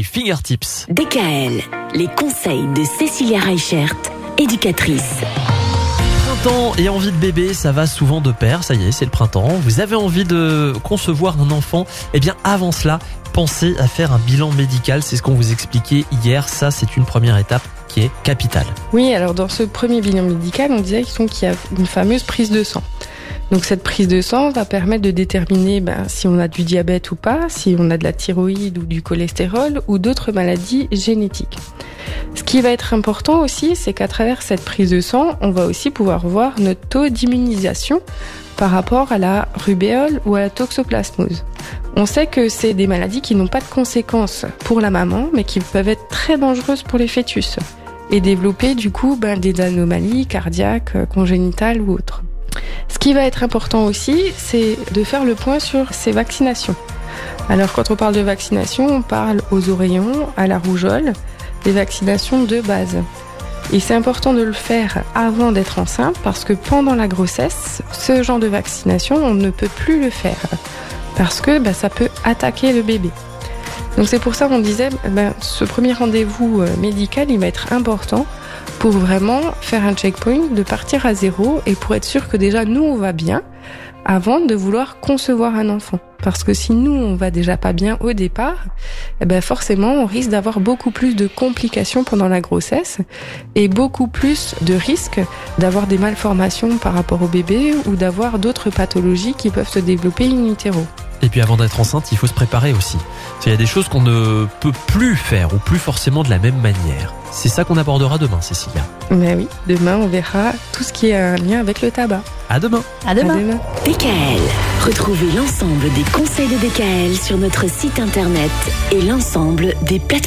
Fingertips. DKL, les conseils de Cécilia Reichert, éducatrice. Printemps et envie de bébé, ça va souvent de pair. Ça y est, c'est le printemps. Vous avez envie de concevoir un enfant? Eh bien, avant cela, pensez à faire un bilan médical. C'est ce qu'on vous expliquait hier. Ça, c'est une première étape qui est capitale. Oui, alors dans ce premier bilan médical, on disait qu'il y a une fameuse prise de sang. Donc cette prise de sang va permettre de déterminer ben, si on a du diabète ou pas, si on a de la thyroïde ou du cholestérol ou d'autres maladies génétiques. Ce qui va être important aussi, c'est qu'à travers cette prise de sang, on va aussi pouvoir voir notre taux d'immunisation par rapport à la rubéole ou à la toxoplasmose. On sait que c'est des maladies qui n'ont pas de conséquences pour la maman, mais qui peuvent être très dangereuses pour les fœtus et développer du coup ben, des anomalies cardiaques, congénitales ou autres. Qui va être important aussi, c'est de faire le point sur ces vaccinations. Alors quand on parle de vaccination, on parle aux oreillons, à la rougeole, des vaccinations de base. Et c'est important de le faire avant d'être enceinte parce que pendant la grossesse, ce genre de vaccination, on ne peut plus le faire parce que bah, ça peut attaquer le bébé. Donc c'est pour ça qu'on disait, bah, ce premier rendez-vous euh, médical, il va être important pour vraiment faire un checkpoint, de partir à zéro et pour être sûr que déjà nous on va bien avant de vouloir concevoir un enfant. Parce que si nous on va déjà pas bien au départ, eh ben forcément on risque d'avoir beaucoup plus de complications pendant la grossesse et beaucoup plus de risques d'avoir des malformations par rapport au bébé ou d'avoir d'autres pathologies qui peuvent se développer in utero. Et puis avant d'être enceinte, il faut se préparer aussi. Il y a des choses qu'on ne peut plus faire ou plus forcément de la même manière. C'est ça qu'on abordera demain, Cécilia. Mais oui, demain on verra tout ce qui a un lien avec le tabac. À demain. À demain. DKL. Retrouvez l'ensemble des conseils de DKL sur notre site internet et l'ensemble des plateformes